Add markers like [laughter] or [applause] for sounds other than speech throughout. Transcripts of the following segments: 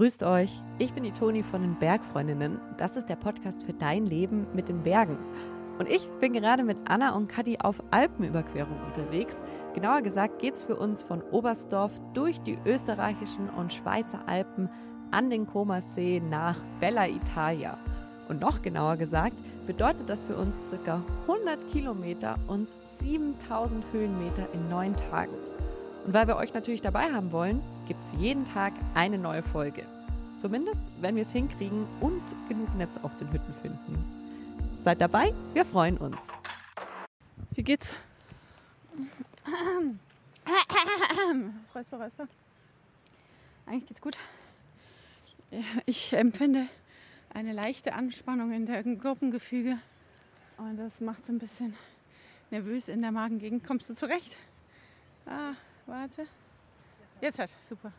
Grüßt euch, ich bin die Toni von den Bergfreundinnen. Das ist der Podcast für dein Leben mit den Bergen. Und ich bin gerade mit Anna und Kadi auf Alpenüberquerung unterwegs. Genauer gesagt geht es für uns von Oberstdorf durch die österreichischen und Schweizer Alpen an den Comersee nach Bella Italia. Und noch genauer gesagt bedeutet das für uns ca. 100 Kilometer und 7000 Höhenmeter in neun Tagen. Und weil wir euch natürlich dabei haben wollen, gibt es jeden Tag eine neue Folge. Zumindest, wenn wir es hinkriegen und genug Netz auf den Hütten finden. Seid dabei, wir freuen uns. Wie geht's? Räusper, Räusper. Eigentlich geht's gut. Ich empfinde eine leichte Anspannung in der Gruppengefüge und das macht so ein bisschen nervös in der Magengegend. Kommst du zurecht? Ah, warte. Jetzt hat, super.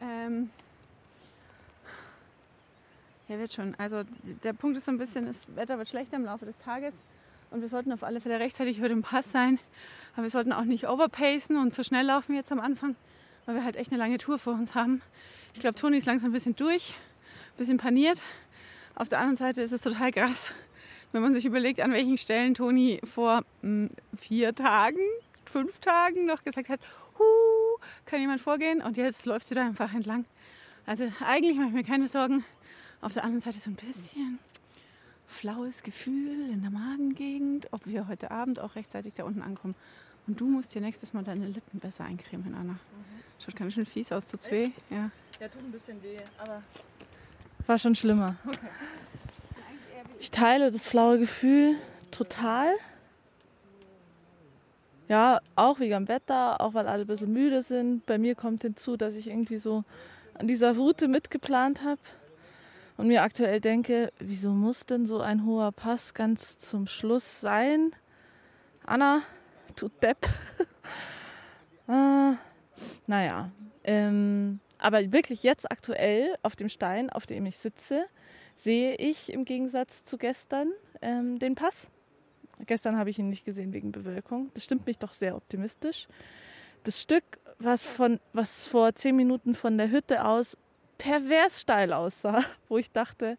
Ähm, ja, wird schon. Also der Punkt ist so ein bisschen, das Wetter wird schlechter im Laufe des Tages und wir sollten auf alle Fälle rechtzeitig über den Pass sein. Aber wir sollten auch nicht overpacen und so schnell laufen jetzt am Anfang, weil wir halt echt eine lange Tour vor uns haben. Ich glaube, Toni ist langsam ein bisschen durch, ein bisschen paniert. Auf der anderen Seite ist es total krass, wenn man sich überlegt, an welchen Stellen Toni vor mh, hm, vier Tagen, fünf Tagen noch gesagt hat, huh, kann jemand vorgehen? Und jetzt läuft sie da einfach entlang. Also eigentlich mache ich mir keine Sorgen. Auf der anderen Seite so ein bisschen flaues Gefühl in der Magengegend, ob wir heute Abend auch rechtzeitig da unten ankommen. Und du musst dir nächstes Mal deine Lippen besser eincremen, Anna. Mhm. Schaut ganz schön fies aus, tut's weh. Ja. ja, tut ein bisschen weh, aber war schon schlimmer. Okay. Ich teile das flaue Gefühl total. Ja, auch wegen dem Wetter, auch weil alle ein bisschen müde sind. Bei mir kommt hinzu, dass ich irgendwie so an dieser Route mitgeplant habe und mir aktuell denke, wieso muss denn so ein hoher Pass ganz zum Schluss sein? Anna, du Depp. [laughs] äh, naja, ähm, aber wirklich jetzt aktuell auf dem Stein, auf dem ich sitze, sehe ich im Gegensatz zu gestern ähm, den Pass. Gestern habe ich ihn nicht gesehen wegen Bewölkung. Das stimmt mich doch sehr optimistisch. Das Stück, was, von, was vor zehn Minuten von der Hütte aus pervers steil aussah, [laughs] wo ich dachte,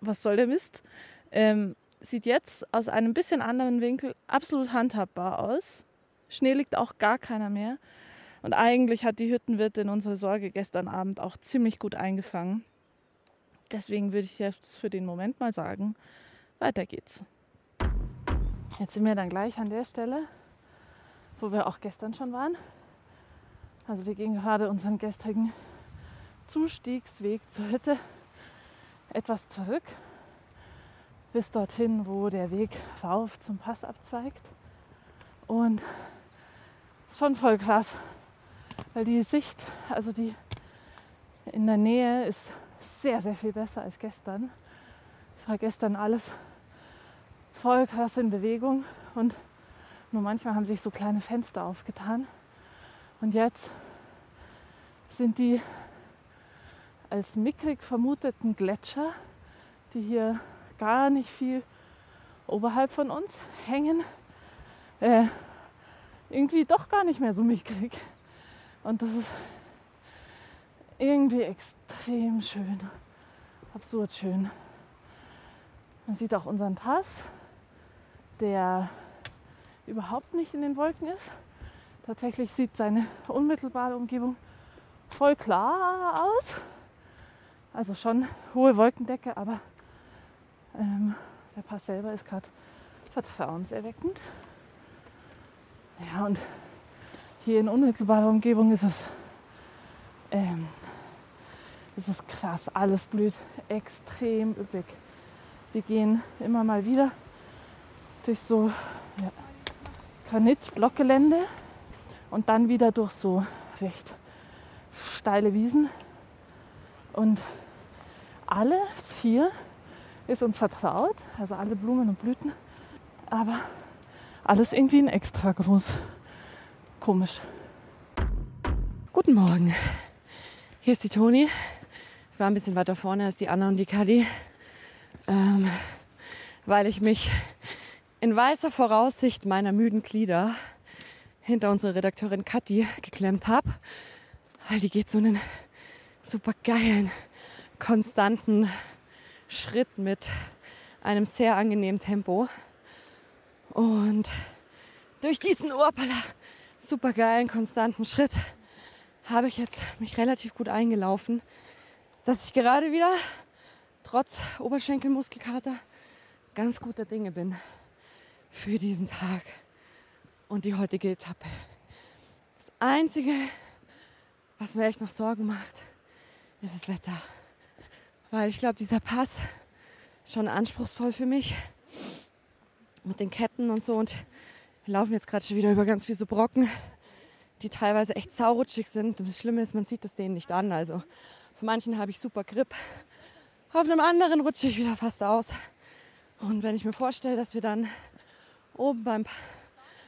was soll der Mist, ähm, sieht jetzt aus einem bisschen anderen Winkel absolut handhabbar aus. Schnee liegt auch gar keiner mehr. Und eigentlich hat die Hüttenwirtin unsere Sorge gestern Abend auch ziemlich gut eingefangen. Deswegen würde ich jetzt für den Moment mal sagen, weiter geht's. Jetzt sind wir dann gleich an der Stelle, wo wir auch gestern schon waren. Also wir gehen gerade unseren gestrigen Zustiegsweg zur Hütte etwas zurück, bis dorthin, wo der Weg rauf zum Pass abzweigt. Und ist schon voll krass, weil die Sicht, also die in der Nähe ist sehr, sehr viel besser als gestern. Es war gestern alles voll krass in Bewegung und nur manchmal haben sich so kleine Fenster aufgetan. Und jetzt sind die als mickrig vermuteten Gletscher, die hier gar nicht viel oberhalb von uns hängen, äh, irgendwie doch gar nicht mehr so mickrig. Und das ist irgendwie extrem schön, absurd schön. Man sieht auch unseren Pass, der überhaupt nicht in den Wolken ist. Tatsächlich sieht seine unmittelbare Umgebung voll klar aus. Also schon hohe Wolkendecke, aber ähm, der Pass selber ist gerade vertrauenserweckend. Ja, und hier in unmittelbarer Umgebung ist es, ähm, ist es krass. Alles blüht extrem üppig. Wir gehen immer mal wieder durch so ja, Granitblockgelände und dann wieder durch so recht steile Wiesen. Und alles hier ist uns vertraut, also alle Blumen und Blüten, aber alles irgendwie in extra groß komisch. Guten Morgen. Hier ist die Toni. Ich war ein bisschen weiter vorne als die Anna und die Kadi, ähm, weil ich mich in weißer Voraussicht meiner müden Glieder hinter unsere Redakteurin Kathi geklemmt habe, weil die geht so einen super geilen, konstanten Schritt mit einem sehr angenehmen Tempo. Und durch diesen Urpala super geilen, konstanten Schritt habe ich jetzt mich relativ gut eingelaufen, dass ich gerade wieder trotz Oberschenkelmuskelkater ganz guter Dinge bin für diesen Tag und die heutige Etappe. Das Einzige, was mir echt noch Sorgen macht, ist das Wetter. Weil ich glaube, dieser Pass ist schon anspruchsvoll für mich. Mit den Ketten und so. Und wir laufen jetzt gerade schon wieder über ganz viele so Brocken, die teilweise echt saurutschig sind. Und das Schlimme ist, man sieht das denen nicht an. Also auf manchen habe ich super Grip. Auf einem anderen rutsche ich wieder fast aus. Und wenn ich mir vorstelle, dass wir dann oben beim,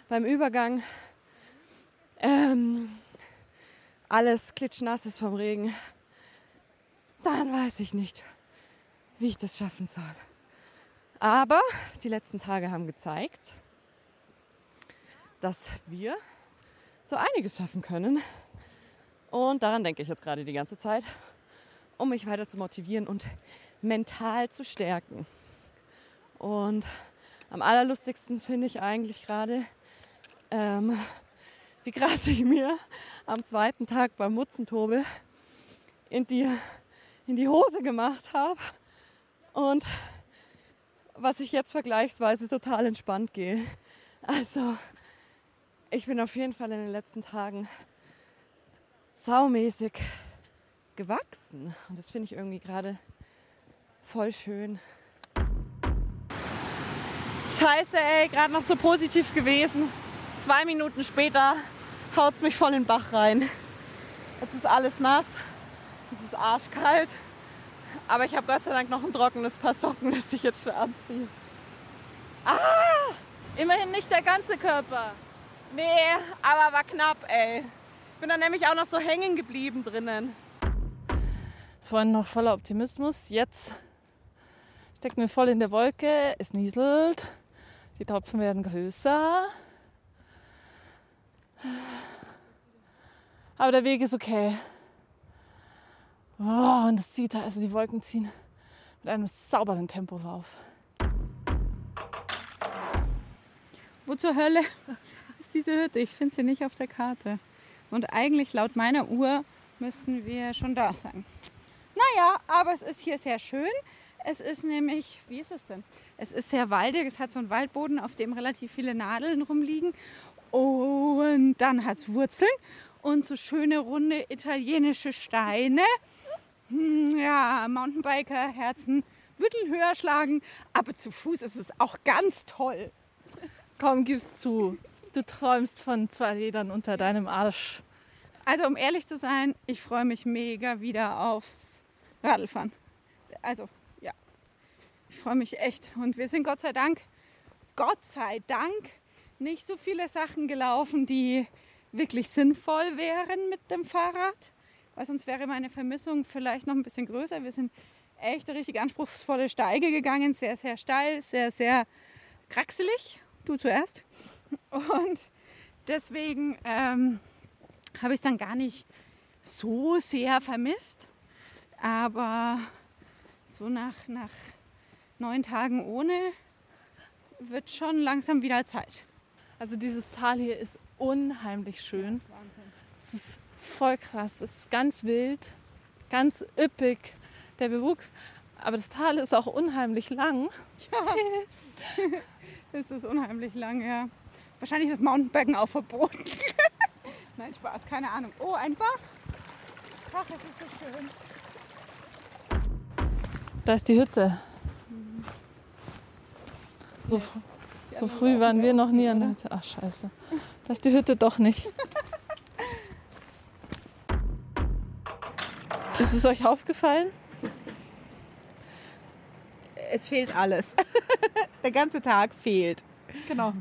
beim Übergang ähm, alles klitschnass ist vom Regen, dann weiß ich nicht, wie ich das schaffen soll. Aber die letzten Tage haben gezeigt, dass wir so einiges schaffen können. Und daran denke ich jetzt gerade die ganze Zeit, um mich weiter zu motivieren und mental zu stärken. Und am allerlustigsten finde ich eigentlich gerade, ähm, wie [laughs] krass ich mir am zweiten Tag beim Mutzentobe in die, in die Hose gemacht habe und was ich jetzt vergleichsweise total entspannt gehe. Also ich bin auf jeden Fall in den letzten Tagen saumäßig gewachsen und das finde ich irgendwie gerade voll schön. Scheiße, ey, gerade noch so positiv gewesen. Zwei Minuten später haut es mich voll in den Bach rein. Jetzt ist alles nass, es ist arschkalt. Aber ich habe Gott sei Dank noch ein trockenes Paar Socken, das ich jetzt schon anziehe. Ah! Immerhin nicht der ganze Körper. Nee, aber war knapp, ey. Bin dann nämlich auch noch so hängen geblieben drinnen. Vorhin noch voller Optimismus. Jetzt steckt mir voll in der Wolke. Es nieselt. Die Tropfen werden größer. Aber der Weg ist okay. Oh, und es zieht, also die Wolken ziehen mit einem sauberen Tempo auf. Wo zur Hölle ist [laughs] diese Hütte? Ich finde sie nicht auf der Karte. Und eigentlich laut meiner Uhr müssen wir schon da sein. Naja, aber es ist hier sehr schön. Es ist nämlich, wie ist es denn? Es ist sehr waldig. Es hat so einen Waldboden, auf dem relativ viele Nadeln rumliegen. Und dann hat es Wurzeln und so schöne runde italienische Steine. Hm, ja, Mountainbiker, Herzen würden höher schlagen, aber zu Fuß ist es auch ganz toll. Komm, gib's zu. Du träumst von zwei Rädern unter deinem Arsch. Also um ehrlich zu sein, ich freue mich mega wieder aufs Radlfahren. Also ja, ich freue mich echt. Und wir sind Gott sei Dank, Gott sei Dank, nicht so viele Sachen gelaufen, die wirklich sinnvoll wären mit dem Fahrrad weil sonst wäre meine Vermissung vielleicht noch ein bisschen größer. Wir sind echt eine richtig anspruchsvolle Steige gegangen, sehr, sehr steil, sehr, sehr kraxelig. Du zuerst. Und deswegen ähm, habe ich es dann gar nicht so sehr vermisst. Aber so nach, nach neun Tagen ohne wird schon langsam wieder Zeit. Also dieses Tal hier ist unheimlich schön. Ja, Wahnsinn. Es ist voll krass. Es ist ganz wild, ganz üppig, der Bewuchs. Aber das Tal ist auch unheimlich lang. Ja, [laughs] es ist unheimlich lang, ja. Wahrscheinlich ist das Mountainbiken auch verboten. [laughs] Nein, Spaß, keine Ahnung. Oh, ein Bach. Ach, es ist so schön. Da ist die Hütte. So, so früh waren wir noch nie an der Hütte. Ach, scheiße. Da ist die Hütte doch nicht. Ist es euch aufgefallen? Es fehlt alles. [laughs] Der ganze Tag fehlt. Genau.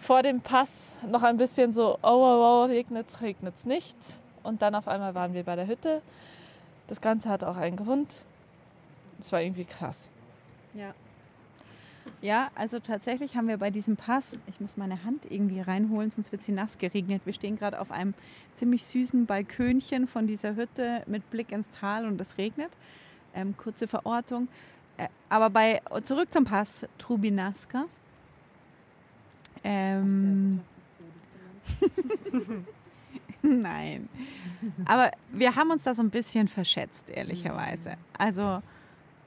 Vor dem Pass noch ein bisschen so, oh, oh, oh, regnet's, regnet's nicht. Und dann auf einmal waren wir bei der Hütte. Das Ganze hat auch einen Grund. Es war irgendwie krass. Ja. Ja, also tatsächlich haben wir bei diesem Pass, ich muss meine Hand irgendwie reinholen, sonst wird sie nass geregnet. Wir stehen gerade auf einem ziemlich süßen Balkönchen von dieser Hütte mit Blick ins Tal und es regnet. Ähm, kurze Verortung. Äh, aber bei zurück zum Pass Trubinaska. Ähm, [laughs] Nein. Aber wir haben uns da so ein bisschen verschätzt, ehrlicherweise. Also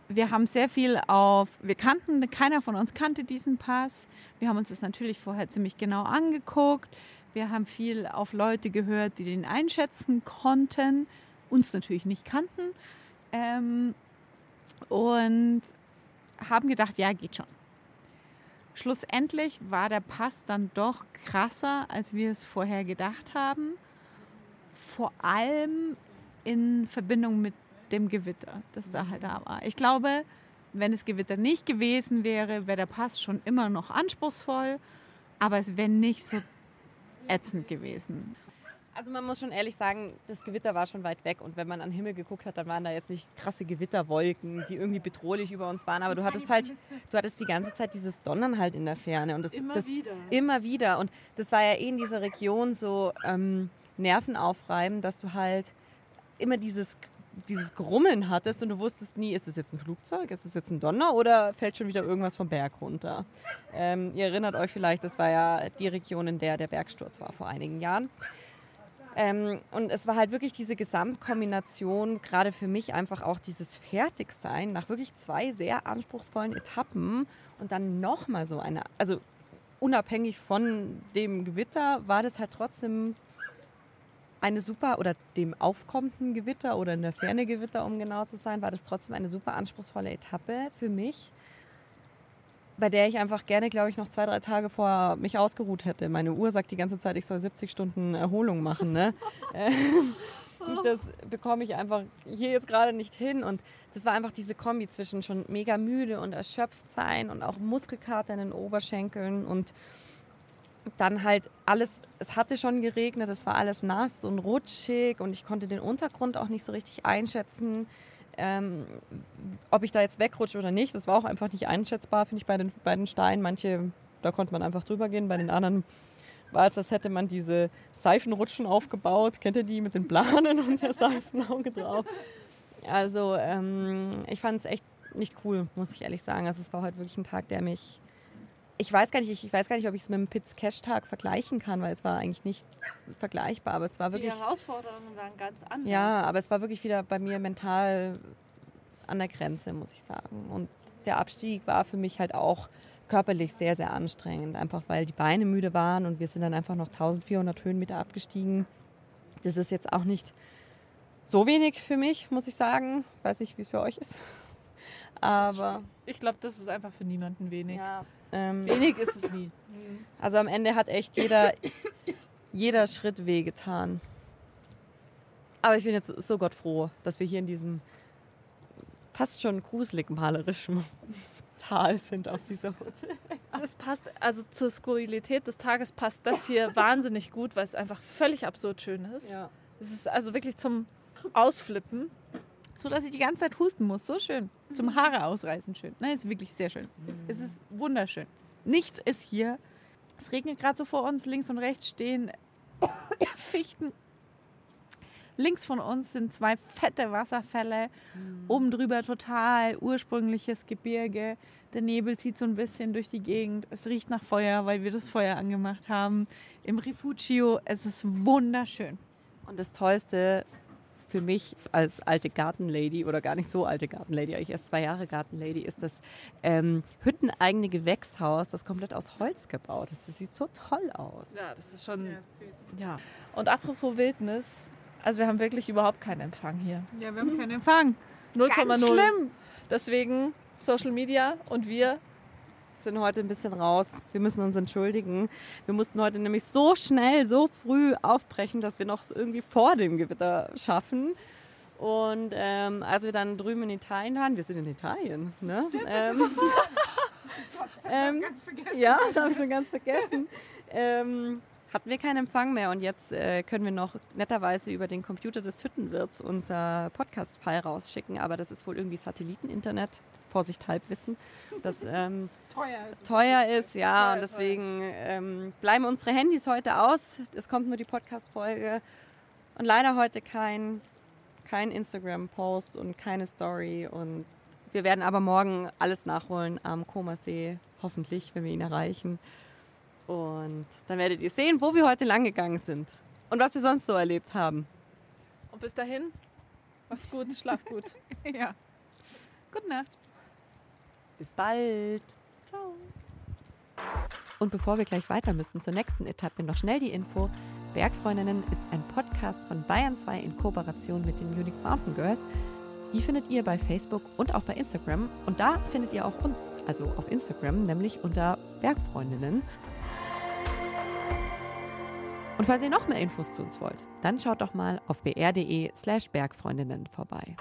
wir haben sehr viel auf, wir kannten, keiner von uns kannte diesen Pass. Wir haben uns das natürlich vorher ziemlich genau angeguckt. Wir haben viel auf Leute gehört, die den einschätzen konnten, uns natürlich nicht kannten. Ähm, und haben gedacht, ja, geht schon. Schlussendlich war der Pass dann doch krasser, als wir es vorher gedacht haben. Vor allem in Verbindung mit dem Gewitter, das da halt da war. Ich glaube, wenn das Gewitter nicht gewesen wäre, wäre der Pass schon immer noch anspruchsvoll, aber es wäre nicht so ätzend gewesen. Also man muss schon ehrlich sagen, das Gewitter war schon weit weg und wenn man an den Himmel geguckt hat, dann waren da jetzt nicht krasse Gewitterwolken, die irgendwie bedrohlich über uns waren, aber du hattest halt, du hattest die ganze Zeit dieses Donnern halt in der Ferne und das immer das, wieder. immer wieder und das war ja eh in dieser Region so ähm, nervenaufreibend, dass du halt immer dieses dieses Grummeln hattest und du wusstest nie, ist das jetzt ein Flugzeug, ist das jetzt ein Donner oder fällt schon wieder irgendwas vom Berg runter. Ähm, ihr erinnert euch vielleicht, das war ja die Region, in der der Bergsturz war vor einigen Jahren. Ähm, und es war halt wirklich diese Gesamtkombination, gerade für mich einfach auch dieses Fertigsein nach wirklich zwei sehr anspruchsvollen Etappen und dann nochmal so eine, also unabhängig von dem Gewitter war das halt trotzdem eine super, oder dem aufkommenden Gewitter oder in der Ferne Gewitter, um genau zu sein, war das trotzdem eine super anspruchsvolle Etappe für mich bei der ich einfach gerne, glaube ich, noch zwei, drei Tage vorher mich ausgeruht hätte. Meine Uhr sagt die ganze Zeit, ich soll 70 Stunden Erholung machen. Ne? [laughs] [laughs] Das bekomme ich einfach hier jetzt gerade nicht hin. Und das war einfach diese Kombi zwischen schon mega müde und erschöpft sein und auch Muskelkater in den Oberschenkeln und dann halt alles, es hatte schon geregnet, es war alles nass und rutschig und ich konnte den Untergrund auch nicht so richtig einschätzen ähm, ob ich da jetzt wegrutsche oder nicht, das war auch einfach nicht einschätzbar, finde ich, bei den, bei den Steinen. Manche, da konnte man einfach drüber gehen, bei den anderen war es, als hätte man diese Seifenrutschen aufgebaut. Kennt ihr die mit den Planen und der Seifenauge drauf? Also ähm, ich fand es echt nicht cool, muss ich ehrlich sagen. Also es war heute wirklich ein Tag, der mich ich weiß gar nicht, ich, ich weiß gar nicht, ob ich es mit dem Piz Cash Tag vergleichen kann, weil es war eigentlich nicht vergleichbar, aber es war wirklich Die Herausforderungen waren ganz anders. ja, aber es war wirklich wieder bei mir mental an der Grenze, muss ich sagen. Und der Abstieg war für mich halt auch körperlich sehr, sehr anstrengend, einfach weil die Beine müde waren und wir sind dann einfach noch 1400 Höhenmeter abgestiegen. Das ist jetzt auch nicht so wenig für mich, muss ich sagen. Weiß nicht, wie es für euch ist. Aber Ich glaube, das ist einfach für niemanden wenig. ja, ähm, Wenig ist es nie. also am Ende hat echt jeder, jeder Schritt wehgetan. Aber ich bin jetzt so Gott froh, dass wir hier in diesem fast schon gruselig malerischen [laughs] Tal sind aus dieser Hütte. Das passt, also zur Skurrilität des Tages passt das hier [laughs] wahnsinnig gut, weil es einfach völlig absurd schön ist. Ja. Es ist also wirklich zum Ausflippen. So dass ich die ganze Zeit husten muss. So schön. Zum Haare ausreißen schön. Nein, ist wirklich sehr schön. Es ist wunderschön. Nichts ist hier. Es regnet gerade so vor uns. Links und rechts stehen [coughs] Fichten. Links von uns sind zwei fette Wasserfälle. Oben drüber total ursprüngliches Gebirge. Der Nebel zieht so ein bisschen durch die Gegend. Es riecht nach Feuer, weil wir das Feuer angemacht haben. Im Rifugio. Es ist wunderschön. Und das Tollste für mich als alte Gartenlady oder gar nicht so alte Gartenlady, ich erst zwei Jahre Gartenlady, ist das ähm, hütteneigene Gewächshaus, das komplett aus Holz gebaut ist. Das sieht so toll aus. Ja, das ist schon. Ja. Und apropos Wildnis, also wir haben wirklich überhaupt keinen Empfang hier. Ja, wir haben keinen Empfang. 0,0. schlimm. Deswegen Social Media und wir sind heute ein bisschen raus. Wir müssen uns entschuldigen. Wir mussten heute nämlich so schnell, so früh aufbrechen, dass wir noch es irgendwie vor dem Gewitter schaffen. Und ähm, als wir dann drüben in Italien waren, wir sind in Italien, ne? Ähm, ähm, ja, das [laughs] habe ich schon ganz vergessen. Ähm, hatten wir keinen Empfang mehr und jetzt äh, können wir noch netterweise über den Computer des Hüttenwirts unser Podcast-File rausschicken, aber das ist wohl irgendwie Satelliteninternet. Vorsicht, Halbwissen. Das [laughs] ähm, Teuer ist teuer ist, ja, Teuer, und deswegen ähm, bleiben unsere Handys heute aus. Es kommt nur die Podcast-Folge und leider heute kein, kein Instagram-Post und keine Story und wir werden aber morgen alles nachholen am Komasee, hoffentlich, wenn wir ihn erreichen. Und dann werdet ihr sehen, wo wir heute lang gegangen sind und was wir sonst so erlebt haben. Und bis dahin, macht's gut, schlaf gut. [laughs] Ja. Gute Nacht. Bis bald. Ciao. Und bevor wir gleich weiter müssen zur nächsten Etappe, noch schnell die Info. Bergfreundinnen ist ein Podcast von Bayern 2 in Kooperation mit den Munich Mountain Girls. Die findet ihr bei Facebook und auch bei Instagram. Und da findet ihr auch uns, also auf Instagram, nämlich unter Bergfreundinnen. Und falls ihr noch mehr Infos zu uns wollt, dann schaut doch mal auf br.de slash Bergfreundinnen vorbei.